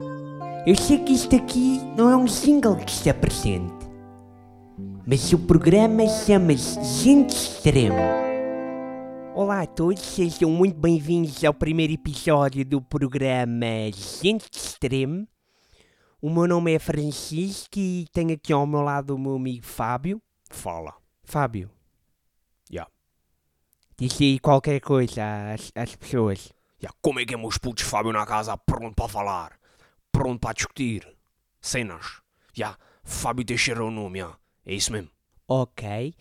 Eu sei que isto aqui não é um single que se apresente, mas o programa chama-se Gente Extremo. Olá a todos, sejam muito bem-vindos ao primeiro episódio do programa Gente Extremo. O meu nome é Francisco e tenho aqui ao meu lado o meu amigo Fábio. Fala. Fábio, Ya. diz aí qualquer coisa às, às pessoas. Ya, como é que é, meus putos Fábio na casa, pronto para falar, pronto para discutir, cenas. Ya, Fábio Teixeira é o nome, ya. É isso mesmo. Ok.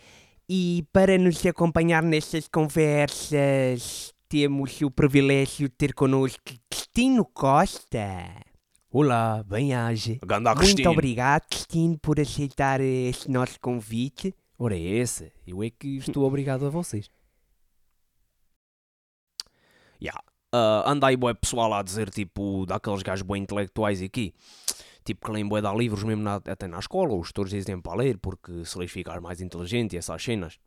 E para nos acompanhar nestas conversas, temos o privilégio de ter connosco Cristino Costa. Olá, bem-aja. Ganda Muito obrigado, Cristino, por aceitar este nosso convite. Ora, é esse. Eu é que estou obrigado a vocês. Ya, ah, anda aí bué pessoal a dizer, tipo, daqueles gajos bem intelectuais aqui. Tipo, que leem bué dar livros mesmo na- até na escola, os tutores dizem para ler, porque se lhes ficar mais inteligente e essas cenas.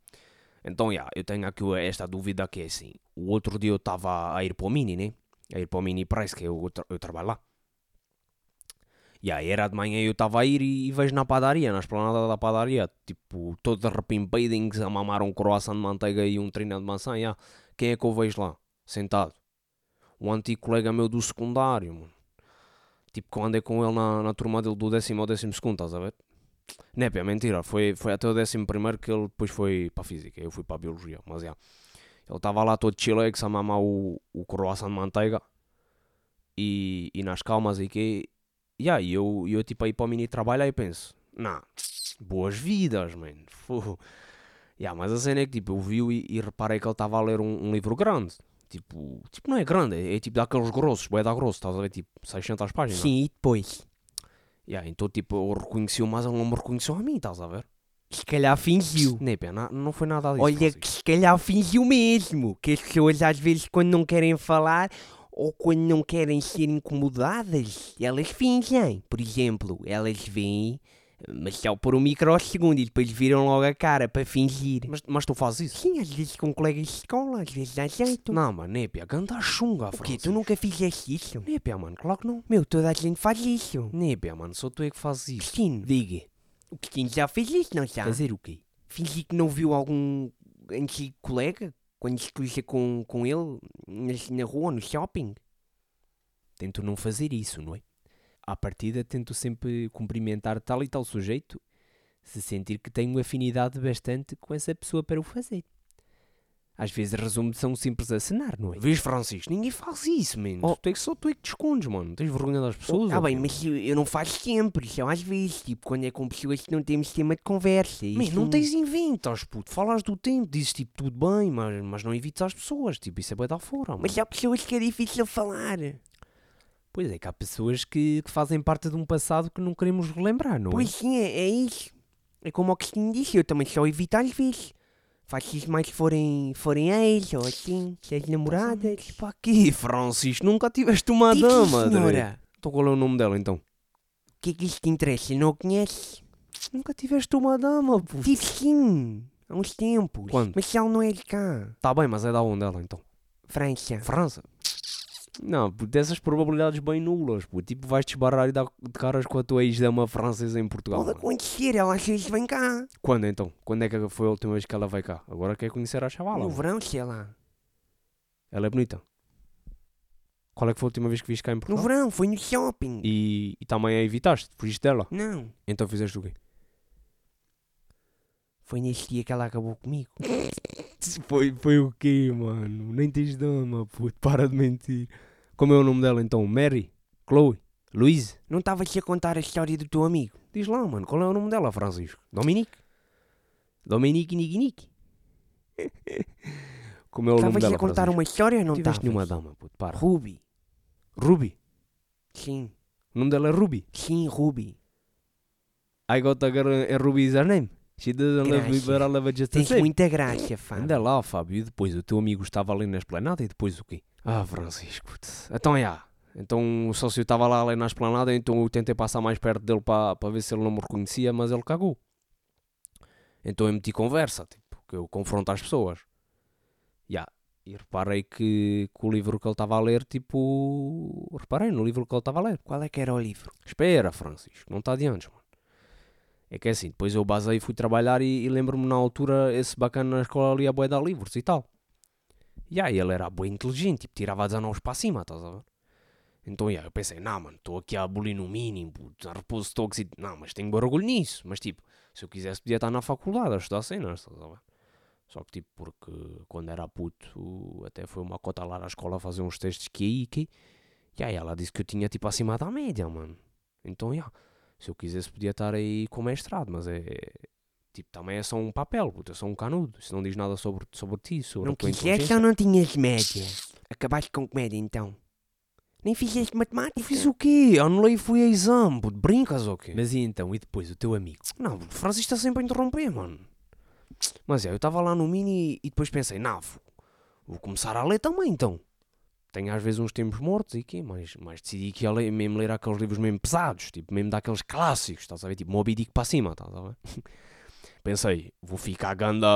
Então, ya, eu tenho aqui esta dúvida que é assim. O outro dia eu estava a ir para o Mini, né? A ir para o Mini Price, que eu, tra- eu trabalho lá. E aí era de manhã eu estava a ir e, e vejo na padaria, na esplanada da padaria, tipo, todos arrepimpedings a mamar um croissant de manteiga e um trina de maçã, ya. Quem é que eu vejo lá? Sentado. Um antigo colega meu do secundário, mano. Tipo, que eu andei com ele na, na turma dele do décimo ao décimo segundo, estás a ver? Não é, pá, mentira. Foi, foi até o décimo primeiro que ele depois foi para a física. Eu fui para a biologia, mas já. Ele estava lá todo chilex a mamar o, o croissant de manteiga. E, e nas calmas e que... E aí eu, eu tipo aí para o mini trabalho aí penso... Não, boas vidas, mano. Mas a cena é que tipo, eu vi e, e reparei que ele estava a ler um, um livro grande. Tipo, tipo, não é grande, é, é tipo daqueles grossos, bué da grosso, estás a ver? Tipo, 600 páginas. Sim, e depois? Ya, então, tipo, eu reconheci-o, mas ele não me reconheceu a mim, estás a ver? Se calhar fingiu. Nem pena, não foi nada disso. Olha que se calhar fingiu mesmo. Que as pessoas às vezes quando não querem falar ou quando não querem ser incomodadas, elas fingem. Por exemplo, elas vêm, mas só por um microsegundo e depois viram logo a cara para fingir. Mas, mas tu fazes isso? Sim, às vezes com colegas de escola, às vezes dá jeito. Não, mano, népia, ganda chunga, O quê? Tu nunca fizeste isso? Népia, mano, claro que não. Meu, toda a gente faz isso. Népia, mano, só tu é que fazes isso. Cristina, Diga. o Cristina já fez isso, não já? Fazer o quê? Fingir que não viu algum antigo colega quando se cruza com, com ele nas- na rua, no shopping. Tento não fazer isso, não é? À partida, tento sempre cumprimentar tal e tal sujeito se sentir que tenho afinidade bastante com essa pessoa para o fazer. Às vezes resumo um simples acenar, não é? Vês, Francisco, ninguém faz isso, mano. Oh. Tu é que só tu é que te escondes, mano. Tens vergonha das pessoas. Ah bem, mas eu, eu não faço sempre, só às vezes, tipo, quando é com pessoas que não temos tema de conversa. Isso não tens inventos, puto. Falas do tempo, dizes tipo tudo bem, mas, mas não evites as pessoas. Tipo, isso é bem dar fora, mano. Mas há pessoas que é difícil falar. Pois é, que há pessoas que, que fazem parte de um passado que não queremos relembrar, não é? Pois sim, é, é isso. É como o Cristina disse, eu também só evito às vezes. Faço isso mais se forem, forem ex ou assim, se as namoradas. Para aqui, Francisco, nunca tiveste uma Diga, dama, senhora. Então qual é o nome dela, então? O que é que isso te interessa? Não a conheces? Nunca tiveste uma dama, puto. Tive sim, há uns tempos. Quando? Mas ela não é de cá. Tá bem, mas é da onde ela, então? França. França. Não, dessas probabilidades bem nulas, puto. Tipo, vais te esbarrar e dar de caras com a tua ex-dama francesa em Portugal. Pode mano. acontecer, ela às vezes vem cá. Quando, então? Quando é que foi a última vez que ela veio cá? Agora quer conhecer a chavala. No mano. verão, sei lá. Ela é bonita. Qual é que foi a última vez que viste cá em No Portugal? verão, foi no shopping. E, e também a evitaste? Fugiste dela? Não, Então fizeste o quê? Foi nesse dia que ela acabou comigo. Foi, foi o quê, mano? Nem tens dama, puto. Para de mentir. Como é o nome dela então? Mary? Chloe? Louise? Não estavas a contar a história do teu amigo? Diz lá, mano. Qual é o nome dela, Francisco? Dominique? Dominique Nick? Como é o nome dela, a contar Francisco? uma história ou não Tiveste nenhuma dama, puto. Para. Ruby. Ruby? Sim, O nome dela é Ruby? sim, Ruby. I got a girl and Ruby is her name. She doesn't love me, but I love her just Tens muita graça, fã. Anda lá, Fábio. E depois o teu amigo estava ali na esplanada e depois o quê? Ah, Francisco. Então, é. Então o sócio estava lá ali na esplanada, então eu tentei passar mais perto dele para para ver se ele não me reconhecia, mas ele cagou. Então eu meti conversa, tipo, que eu confronto as pessoas. Ya. E reparei que, que o livro que ele estava a ler, tipo. Reparei no livro que ele estava a ler. Qual é que era o livro? Espera, Francisco, não está de antes, mano. É que é assim, depois eu basei fui trabalhar e, e lembro-me na altura esse bacana na escola ali a boia dar livros e tal. E aí ele era bem inteligente, tipo, tirava 19 para cima, estás a ver? Então yeah, eu pensei, não mano, estou aqui a abolir no mínimo, a repouso tóxico, não, mas tenho orgulho nisso. Mas tipo, se eu quisesse podia estar na faculdade a estudar cenas, estás a ver? Só que tipo, porque quando era puto, até foi uma cota lá na escola a fazer uns testes que aí, que E aí ela disse que eu tinha tipo acima da média, mano. Então, yeah, se eu quisesse podia estar aí com mestrado, mas é... Tipo, também é só um papel, puto, é só um canudo. Isso não diz nada sobre, sobre ti, sobre Não a tua quiseste inteligência. ou não tinhas média? Acabaste com comédia então? Nem fizeste matemática? Fiz o quê? Anulei e fui a exame, puto. Brincas ou quê? Mas e então? E depois, o teu amigo? Não, o Francisco está sempre a interromper, mano. Mas é, eu estava lá no mini e depois pensei, não, vou começar a ler também então. Tenho às vezes uns tempos mortos e quê, mas, mas decidi que ia ler, mesmo ler aqueles livros mesmo pesados, tipo, mesmo daqueles clássicos, estás a ver? Tipo, Moby Dick para cima, estás a ver? Pensei, vou ficar ganda,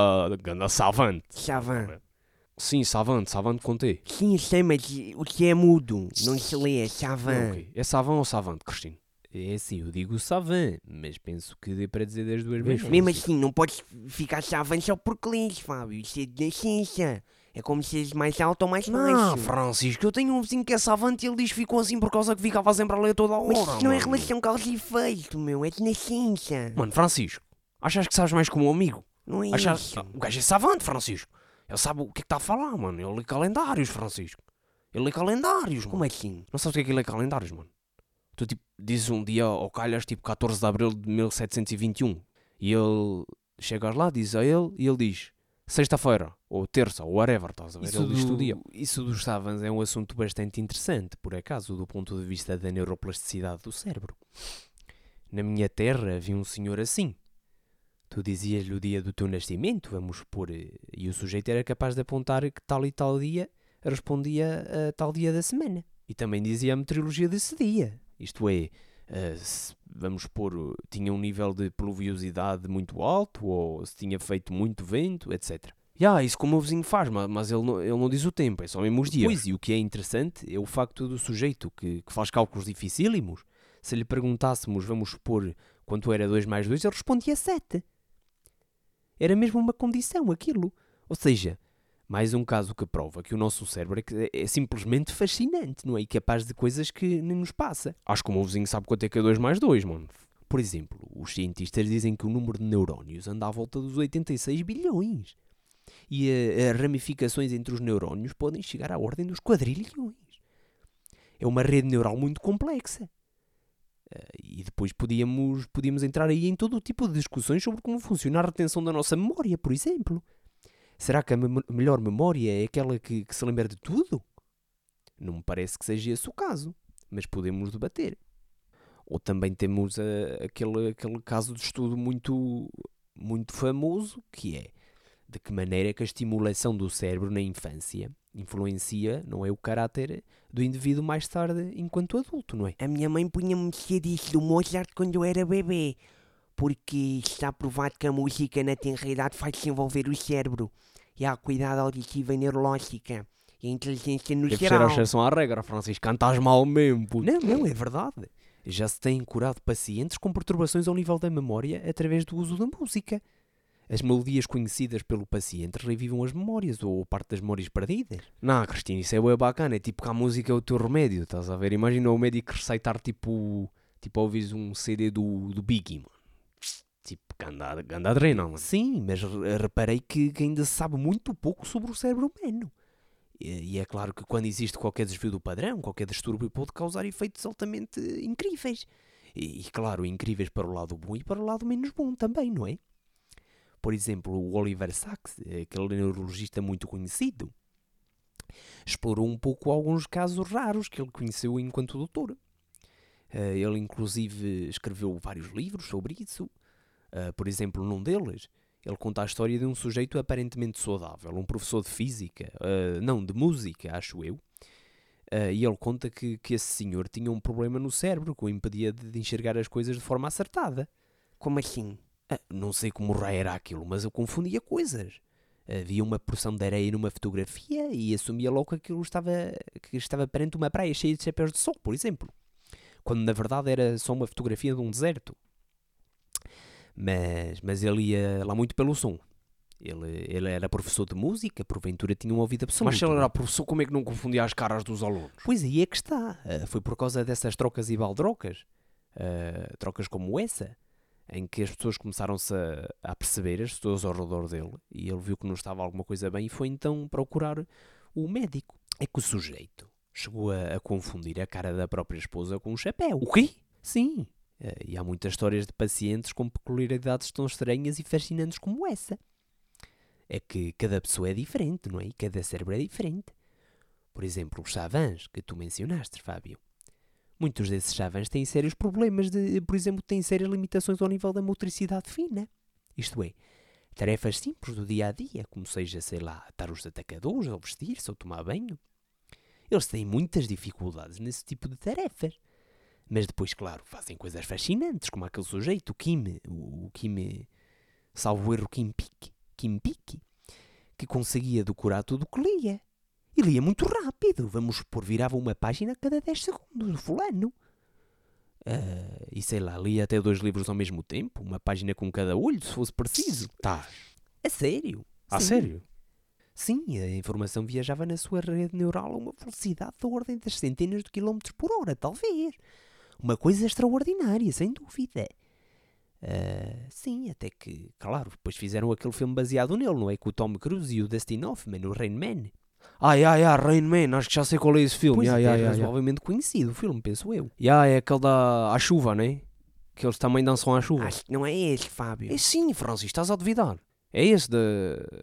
ganda savante. Chavan. Sim, savante, savante contei. Sim, sei, mas o que é mudo? Não se lê, é Não, chavan. ok. É savant ou savante, Cristino? É assim, eu digo savant, mas penso que dê para dizer das duas maneiras. Mesmo assim, não podes ficar chavan só porque lês, Fábio. Isso é de ciência. É como se és mais alto ou mais Não, baixo. Francisco, eu tenho um vizinho que é savante e ele diz que ficou assim por causa que ficava sempre a ler toda a hora. Mas isso não é mano. relação causa e efeito, meu. É de na ciência. Mano, Francisco, achas que sabes mais que o meu amigo? Não é Achas... isso. O gajo é savante, Francisco. Ele sabe o que é que está a falar, mano. Ele lê calendários, Francisco. Ele lê calendários, Como mano. assim? Não sabes o que é que ele lê calendários, mano? Tu, tipo, dizes um dia ao calhas, tipo, 14 de abril de 1721. E ele... Chegas lá, dizes a ele, e ele diz... Sexta-feira, ou terça, ou whatever, estás a ver? Isso, ele diz o dia. do, isso dos savans é um assunto bastante interessante, por acaso, do ponto de vista da neuroplasticidade do cérebro. Na minha terra havia um senhor assim. Tu dizias-lhe o dia do teu nascimento, vamos supor, eh, e o sujeito era capaz de apontar que tal e tal dia respondia a tal dia da semana. E também dizia a meteorologia desse dia. Isto é, eh, vamos supor, tinha um nível de pluviosidade muito alto, ou se tinha feito muito vento, etc. Ya, isso como o vizinho faz, ma- mas ele não, ele não diz o tempo, é só mesmo os dias. Pois, e o que é interessante é o facto do sujeito que, que faz cálculos dificílimos, se lhe perguntássemos, vamos supor, quanto era 2 mais 2, ele respondia 7. Era mesmo uma condição aquilo. Ou seja, mais um caso que prova que o nosso cérebro é, que é simplesmente fascinante, não é? E capaz de coisas que nem nos passa. Acho que o meu vizinho sabe quanto é que é 2 mais 2, mano. Por exemplo, os cientistas dizem que o número de neurónios anda à volta dos 86 bilhões. E eh, as ramificações entre os neurónios podem chegar à ordem dos quadrilhões. É uma rede neural muito complexa. Eh, e depois podíamos, podíamos entrar aí em todo o tipo de discussões sobre como funciona a retenção da nossa memória, por exemplo. Será que a memo- melhor memória é aquela que, que se lembra de tudo? Não me parece que seja esse o caso, mas podemos debater. Ou também temos eh, aquele, aquele caso de estudo muito, muito famoso, que é de que maneira que a estimulação do cérebro na infância influencia, não é, o caráter do indivíduo mais tarde enquanto adulto, não é? A minha mãe punha-me CDs do Mozart quando eu era bebê. Porque está provado que a música na tenra idade faz desenvolver o cérebro. E a acuidade auditiva e neurológica. E a inteligência no Deve ser geral. a exceção à regra, Francisco. Cantas mal mesmo, puto. Não, não, é verdade. Já se têm curado pacientes com perturbações ao nível da memória através do uso da música. As melodias conhecidas pelo paciente revivam as memórias ou parte das memórias perdidas. Não, Cristina, isso é bem bacana. É tipo que a música é o teu remédio, estás a ver? Imagina o médico receitar tipo. Tipo, ouvires um CD do, do Biggie, mano. Tipo, ganda, ganda mano. Sim, mas re- reparei que, ainda se sabe muito pouco sobre o cérebro humano. E, é claro que quando existe qualquer desvio do padrão, qualquer distúrbio pode causar efeitos altamente incríveis. E, e, claro, incríveis para o lado bom e para o lado menos bom também, não é? Por exemplo, o Oliver Sacks, aquele neurologista muito conhecido, explorou um pouco alguns casos raros que ele conheceu enquanto doutor. Eh, ele, inclusive, escreveu vários livros sobre isso. Eh, por exemplo, num deles, ele conta a história de um sujeito aparentemente saudável, um professor de física, eh, não, de música, acho eu. Eh, e ele conta que, que esse senhor tinha um problema no cérebro que o impedia de, de enxergar as coisas de forma acertada. Como assim? Ah, não sei como raio era aquilo, mas eu confundia coisas. Havia uma porção de areia numa fotografia e assumia logo que aquilo estava, que estava perante uma praia cheia de chapéus de sol, por exemplo. Quando na verdade era só uma fotografia de um deserto. Mas, mas ele ia lá muito pelo som. Ele, ele era professor de música, porventura tinha um ouvido absoluto. Mas se ele era professor, como é que não confundia as caras dos alunos? Pois aí é que está. Uh, foi por causa dessas trocas e baldrocas, uh, trocas como essa, em que as pessoas começaram-se a, a, perceber, as pessoas ao redor dele, e ele viu que não estava alguma coisa bem e foi então procurar o médico. É que o sujeito chegou a, a confundir a cara da própria esposa com um chapéu. O quê? Sim. Uh, e há muitas histórias de pacientes com peculiaridades tão estranhas e fascinantes como essa é que cada pessoa é diferente, não é? E cada cérebro é diferente. Por exemplo, os chavãs que tu mencionaste, Fábio. Muitos desses chavãs têm sérios problemas de, por exemplo, têm sérias limitações ao nível da motricidade fina. Isto é, tarefas simples do dia a dia, como seja, sei lá, atar os atacadores, ou vestir-se, ou tomar banho. Eles têm muitas dificuldades nesse tipo de tarefas. Mas depois, claro, fazem coisas fascinantes, como aquele sujeito, o Kim, o, o Kim, salvo erro, Kim Pique Kimpiki, que conseguia decorar tudo o que lia. E lia muito rápido. Vamos supor, virava uma página a cada 10 segundos, o fulano. Uh, e sei lá, lia até dois livros ao mesmo tempo, uma página com cada olho, se fosse preciso. Tá. A sério? A Sim. sério? Sim, a informação viajava na sua rede neural a uma velocidade da ordem das centenas de quilómetros por hora, talvez. Uma coisa extraordinária, sem dúvida. Uh, sim, até que, claro, depois fizeram aquele filme baseado nele, não é? Com o Tom Cruise e o Dustin Hoffman, o Rain Man. Ah, yeah, yeah, Rain Man, acho que já sei qual é esse filme. Pois yeah, é yeah, razoavelmente conhecido o filme, penso eu. Yeah, é aquele da à chuva, não é? Que eles também dançam à chuva. Acho que não é esse, Fábio. É sim, Francis, estás a duvidar. É esse de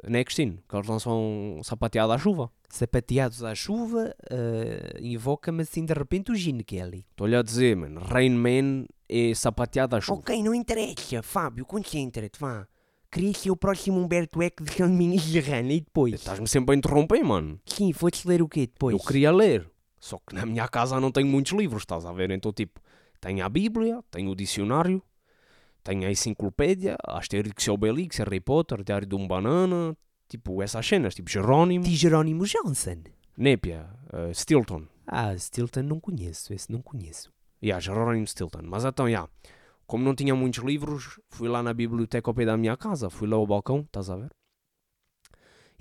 Nextine, que eles lançam sapateado à chuva. Sapateados à chuva, uh, invoca-me assim de repente o Gene Kelly. Estou-lhe a dizer, mano, Rain Man é sapateado à chuva. Ok, não interessa, Fábio, concentra-te, vá. Queria ser o próximo Humberto Eco de Caminhos de Rana e depois? Estás-me sempre a interromper, mano. Sim, foste ler o quê depois? Eu queria ler, só que na minha casa não tenho muitos livros, estás a ver? Então, tipo, tenho a Bíblia, tenho o dicionário, tenho a enciclopédia, Asterix e Obelix, Harry Potter, Diário de um Banana, tipo essas cenas, tipo Jerónimo. De Jerónimo Johnson. Népia, uh, Stilton. Ah, Stilton não conheço, esse não conheço. Yeah, Jerónimo Stilton. Mas então, yeah, como não tinha muitos livros, fui lá na biblioteca ao pé da minha casa, fui lá ao balcão, estás a ver?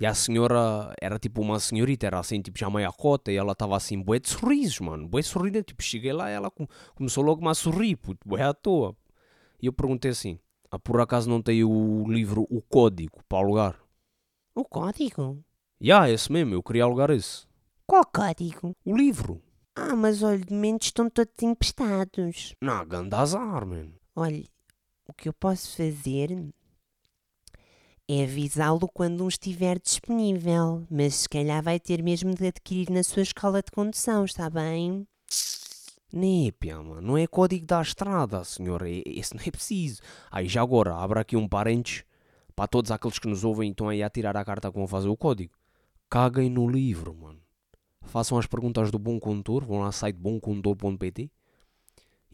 E a senhora era tipo uma senhorita, era assim, tipo já meia cota, e ela estava assim, bué de sorrisos, mano, bué sorrida, tipo, cheguei lá e ela começou logo a sorrir, puto, bué à toa. E eu perguntei assim, ah, por acaso não tem o livro O Código para alugar? O código? Já, yeah, esse mesmo, eu queria alugar esse. Qual código? O livro. Ah, mas olha, de momento estão todos emprestados. Não, ganda azar, man. Olha, o que eu posso fazer é avisá-lo quando um estiver disponível, mas se calhar vai ter mesmo de adquirir na sua escola de condução, está bem? Népia, mano, não é código da estrada, senhor, esse não é preciso. Aí já agora, abra aqui um parênteses para todos aqueles que nos ouvem e estão aí a tirar a carta com fazer o código. Caguem no livro, mano façam as perguntas do Bom Condutor, vão lá ao site bomcondutor.pt.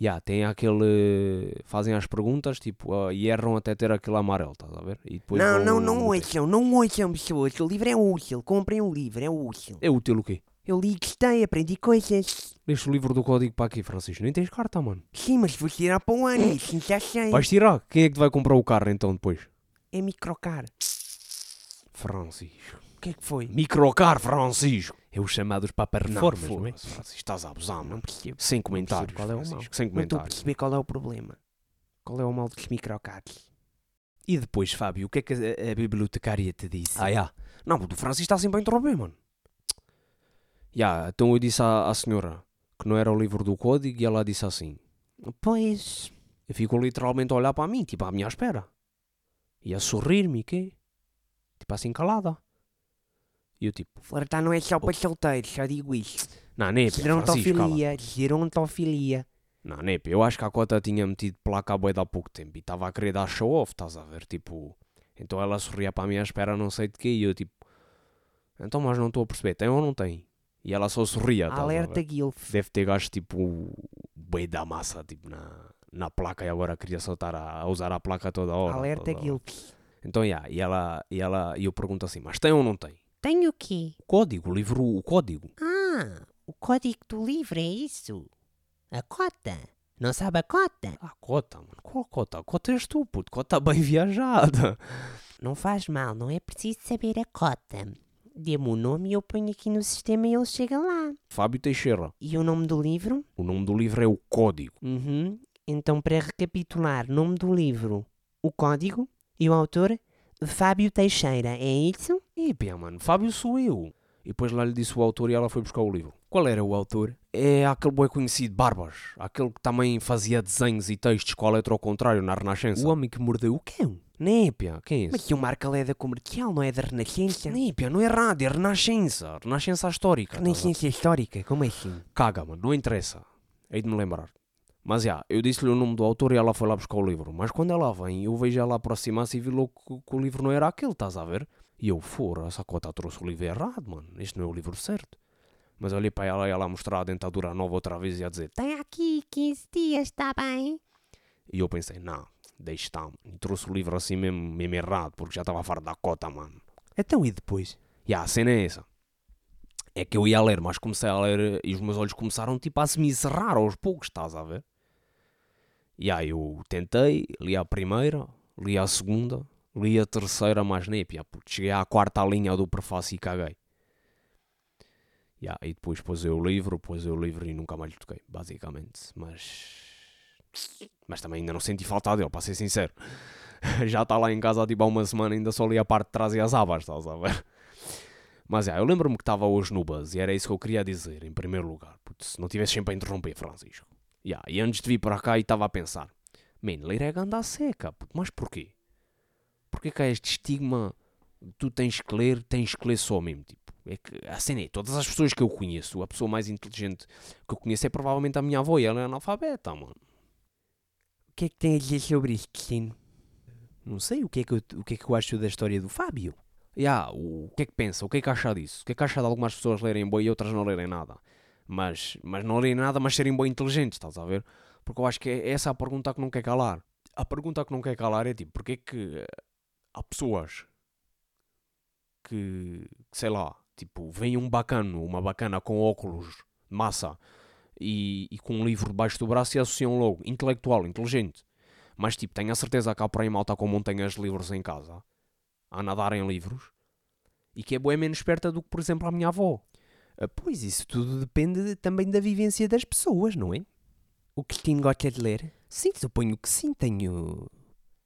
yeah, tem aquele. Fazem as perguntas tipo, uh, e erram até ter aquele amarelo, estás a ver? E depois não, não, não ouçam, não ouçam pessoas. O livro é útil, comprem o livro, é útil. É útil o quê? Eu li, gostei, aprendi coisas. Leste o livro do código para aqui, Francisco? Nem tens carta, mano. Sim, mas vou tirar para um ano, isso já sei. Vais tirar? Quem é que te vai comprar o carro então depois? É microcar. Francisco. O que é que foi? Microcar, Francisco. É os chamados Papa Reformas, não, não é? Estás a abusar, não percebo. Sem comentários. Qual é o mal? Sem comentários. Não estou a perceber qual é o problema. Qual é o mal dos microcards? E depois, Fábio, o que é que a, a bibliotecária te disse? Ah, já. Yeah. Não, o Francisco está sempre a interromper, mano. Yeah, então eu disse à, à senhora que não era o livro do código e ela disse assim. Pois. E ficou literalmente a olhar para mim, tipo à minha espera. E a sorrir-me, quê? Tipo assim calada. E eu tipo... Flertar não é só para solteiros, só digo isso. Não, Nepe, Gerontofilia, gerontofilia. Não, Nepe, eu acho que a cota tinha metido placa a boi há pouco tempo e estava a querer dar show off, estás a ver? Tipo... Então ela sorria para a minha espera não sei de quê e eu tipo... Então, mas não estou a perceber, tem ou não tem? E ela só sorria, tá Alerta Guilf. Deve ter gasto tipo... Boi da massa, tipo, na, na placa e agora queria soltar a, a usar a placa toda hora. Alerta Guilf. Então, yeah, e, ela, e, ela, e eu pergunto assim, mas tem ou não tem? Tem o quê? O código, o livro, o código. Ah, o código do livro é isso? A cota? Não sabe a cota? Ah, cota, mano. Qual cota? A cota és tu, puto. Cota bem viajada. Não faz mal, não é preciso saber a cota. Dê-me o nome e eu ponho aqui no sistema e ele chega lá. Fábio Teixeira. E o nome do livro? O nome do livro é o Código. Uhum. Então, para recapitular, nome do livro, o código e o autor, Fábio Teixeira, é isso? E pá, mano, Fábio sou eu. E depois lá lhe disse o autor e ela foi buscar o livro. Qual era o autor? É aquele boi conhecido, Barbas. Aquele que também fazia desenhos e textos com a letra ao contrário na Renascença. O homem que mordeu o cão. Népia, quem é esse? Mas o Marco é da comercial, não é da Renascença? Népia, não é rádio, é Renascença. Renascença histórica. tá Renascença histórica, como é assim? Caga, mano, não interessa. Hei de me lembrar. Mas já, eu disse-lhe o nome do autor e ela foi lá buscar o livro. Mas quando ela vem, eu vejo ela aproximar-se e vi logo que, que o livro não era aquele, estás a ver? E eu, fora, essa cota trouxe o livro errado, mano. Este não é o livro certo. Mas olhei para ela e ela a mostrar a dentadura nova outra vez e a dizer. Tem aqui 15 dias, está bem? E eu pensei, não, deixa estar. E trouxe o livro assim mesmo, mesmo errado, porque já estava farto da cota, mano. Então e depois? E a cena é essa. É que eu ia ler, mas comecei a ler e os meus olhos começaram tipo a se me cerrar aos poucos, estás a ver? E aí eu tentei, li a primeira, li a segunda, li a terceira, mas népia, puto, cheguei à quarta linha do prefácio e caguei. Yeah, e depois pôs eu o livro, pôs eu o livro e nunca mais lhe toquei, basicamente. Mas. Mas também ainda não senti falta dele, para ser sincero. Já está lá em casa tipo há uma semana, ainda só li a parte de trás e as abas, estás a ver? Mas é, eu lembro-me que estava hoje no buzz e era isso que eu queria dizer, em primeiro lugar. Porque se não tivesse sempre a interromper, Francisco. Yeah, e antes de vir para cá, estava a pensar: Man, ler é ganda seca, mas porquê? Porquê que há este estigma? Tu tens que ler, tens que ler só mesmo, tipo. É que, a cena é, todas as pessoas que eu conheço, a pessoa mais inteligente que eu conheço é provavelmente a minha avó e ela é analfabeta, mano. O que é que tem a dizer sobre isto, Cristina? Não sei o que é que eu, o que é que eu acho da história do Fábio. Yeah, o que é que pensa? O que é que acha disso? O que é que acha de algumas pessoas lerem boi e outras não lerem nada? Mas, mas não lerem nada, mas serem bem inteligentes, estás a ver? Porque eu acho que é essa a pergunta que não quer calar. A pergunta que não quer calar é tipo, porquê que eh, há pessoas que, sei lá, tipo, vem um bacano, uma bacana com óculos massa e, e com um livro debaixo do braço e associam logo, intelectual, inteligente. Mas tipo, tenho a certeza que há por aí malta com montanhas de livros em casa, a nadar em livros, e que é boa menos esperta do que, por exemplo, a minha avó. Ah, pois isso tudo depende também da vivência das pessoas, não é? O Cristina gosta de ler? Sim, suponho que sim, tenho.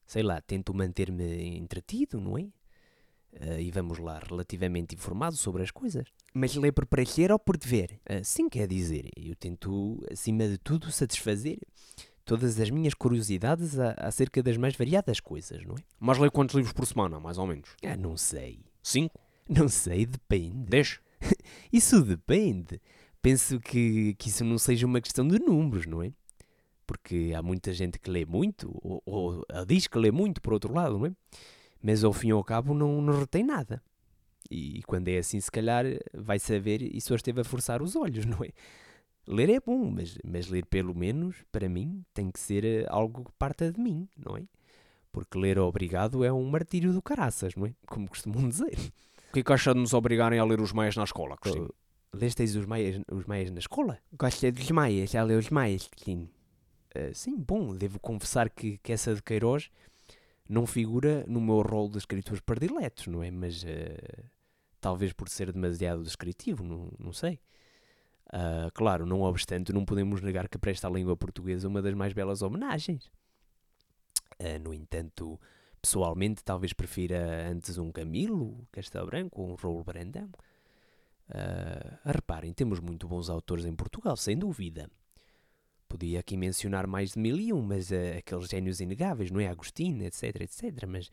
Sei lá, tento manter-me entretido, não é? Uh, e vamos lá, relativamente informado sobre as coisas. Mas lê por prazer ou por dever? Sim, quer dizer, eu tento, acima de tudo, satisfazer todas as minhas curiosidades a, acerca das mais variadas coisas, não é? Mas lê quantos livros por semana, mais ou menos? Ah, não sei. Cinco? Não sei, depende. Dez? isso depende. Penso que, que isso não seja uma questão de números, não é? Porque há muita gente que lê muito, ou, ou diz que lê muito, por outro lado, não é? Mas ao fim e ao cabo não, não retém nada. E quando é assim, se calhar vai saber e só esteve a forçar os olhos, não é? Ler é bom, mas, mas ler pelo menos, para mim, tem que ser eh, algo que parta de mim, não é? Porque ler obrigado é um martírio do caraças, não é? Como costumam dizer. O que é que acha de nos obrigarem a ler os maias na escola, Cristina? Uh, lestes os maias, os maias na escola? Gosta dos maias, já leu os maias, Cristina? Uh, sim, bom, devo confessar que, que essa de Queiroz não figura no meu rol de escritores prediletos, não é? Mas uh, talvez por ser demasiado descritivo, não, não sei. Uh, claro, não obstante, não podemos negar que presta à língua portuguesa uma das mais belas homenagens. Uh, no entanto, pessoalmente, talvez prefira antes um Camilo Castelo Branco ou um Raul Brandão. Uh, reparem, temos muito bons autores em Portugal, sem dúvida. Podia aqui mencionar mais de mil e um, mas aqueles génios inegáveis, não é? Agostinho, etc, etc. Mas,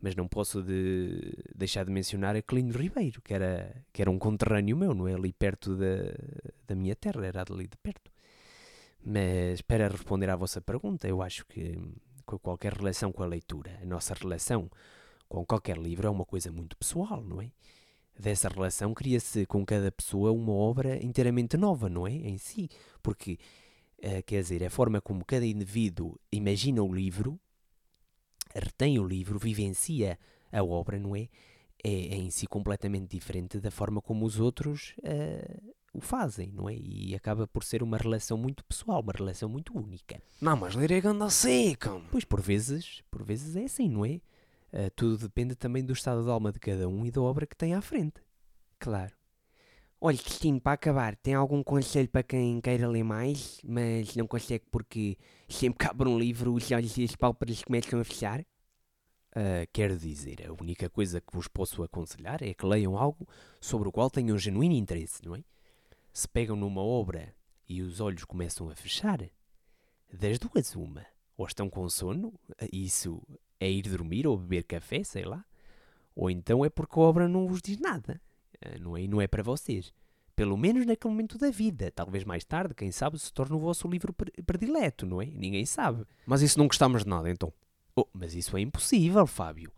mas não posso de, deixar de mencionar a Clino Ribeiro, que era, que era um conterrâneo meu, não é? Ali perto da, da minha terra, era ali de perto. Mas para responder à vossa pergunta, eu acho que qualquer relação com a leitura, a nossa relação com qualquer livro é uma coisa muito pessoal, não é? Dessa relação cria-se com cada pessoa uma obra inteiramente nova, não é? Em si. Porque Uh, quer dizer, a forma como cada indivíduo imagina o livro retém o livro, vivencia a obra, não é? É, é em si completamente diferente da forma como os outros uh, o fazem, não é? E acaba por ser uma relação muito pessoal, uma relação muito única. Não, mas ler é ganda seca. Pois, por vezes, por vezes é assim, não é? Uh, tudo depende também do estado de alma de cada um e da obra que tem à frente. Claro. Olha, Cristina, para acabar, tem algum conselho para quem queira ler mais, mas não consegue porque sempre que abre um livro os olhos e as pálpebras começam a fechar? Uh, quero dizer, a única coisa que vos posso aconselhar é que leiam algo sobre o qual tenham genuíno interesse, não é? Se pegam numa obra e os olhos começam a fechar, das duas uma, ou estão com sono, isso é ir dormir ou beber café, sei lá, ou então é porque a obra não vos diz nada, não é, não é para vocês. Pelo menos naquele momento da vida. Talvez mais tarde, quem sabe, se torne o vosso livro predileto, não é? Ninguém sabe. Mas isso não gostamos de nada, então. Oh, mas isso é impossível, Fábio.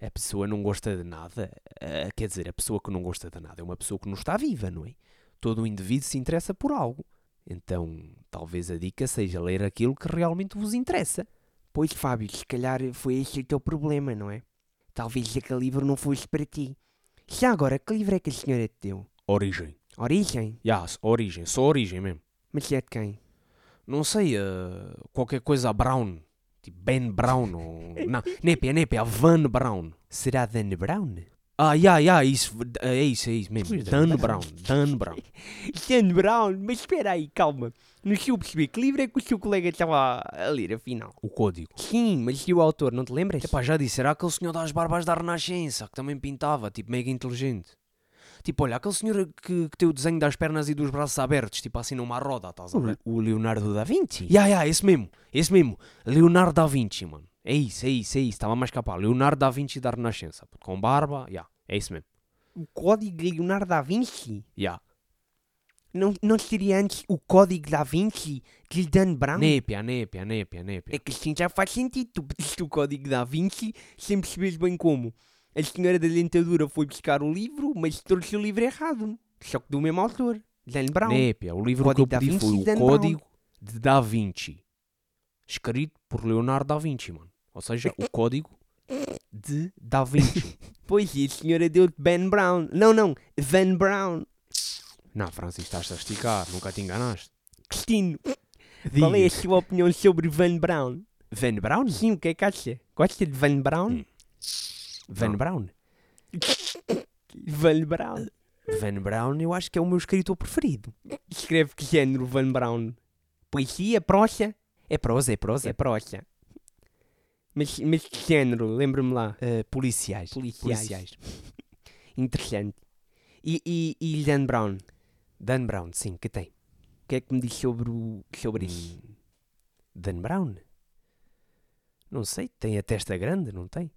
A pessoa não gosta de nada. Uh, quer dizer, a pessoa que não gosta de nada é uma pessoa que não está viva, não é? Todo o indivíduo se interessa por algo. Então, talvez a dica seja ler aquilo que realmente vos interessa. Pois, Fábio, se calhar foi esse o teu problema, não é? Talvez aquele livro não fosse para ti. Agora, que livro é que a senhora te deu? Origem. Origem? Yes, Origem. Só Origem mesmo. Mas é de quem? Não sei, uh, qualquer coisa Brown. Tipo Ben Brown ou... Não, Népia, Népia, Van Brown. Será Dan Brown? Ah, já, já, isso, é isso, é isso mesmo. Dan Brown, Dan Brown. Dan Brown, mas espera aí, calma. Não sei perceber, que livro é que o colega estava a ler, afinal? O Código. Sim, mas e o autor, não te lembras? Epá, já disse, era aquele senhor das barbas da Renascença, que também pintava, tipo, mega inteligente. Tipo, olha, aquele senhor que, que tem o desenho das pernas e dos braços abertos, tipo assim numa roda, estás a ver? O, o Leonardo da Vinci? Ya, yeah, ya, yeah, esse mesmo, esse mesmo. Leonardo da Vinci, mano. É isso, é isso, é isso, estava mais capaz. Leonardo da Vinci da Renascença, com barba, ya, yeah, é isso mesmo. O código Leonardo da Vinci? Ya. Yeah. Não, não seria antes o código da Vinci de Dan Brown? Népia, népia, népia, népia. É que assim já faz sentido. Tu pediste o código da Vinci sem perceberes bem como. A senhora da dentadura foi buscar o livro, mas trouxe o livro errado. Só que do mesmo autor, Dan Brown. Népia, o livro código que eu pedi foi o Código Brown. de Da Vinci. Escrito por Leonardo da Vinci, mano. Ou seja, o Código de Da Vinci. pois, e a senhora deu Ben Brown. Não, não, Van Brown. Não, Francis, estás a esticar, nunca te enganaste. Cristino, qual é a sua opinião sobre Van Brown? Van Brown? Sim, o que é que acha? Gosta de Van Brown? Hum. Van Brown? Van Brown. Van Brown eu acho que é o meu escritor preferido. Escreve que género, Van Brown? Poesia, prosa? É prosa, é prosa. É prosa. Mas, mas que género? Lembra-me lá. Uh, policiais. Policiais. policiais. Interessante. E, e, e Dan Brown? Dan Brown, sim, que tem. O que é que me diz sobre, o, sobre isso? Dan Brown? Não sei, tem a testa grande, não tem?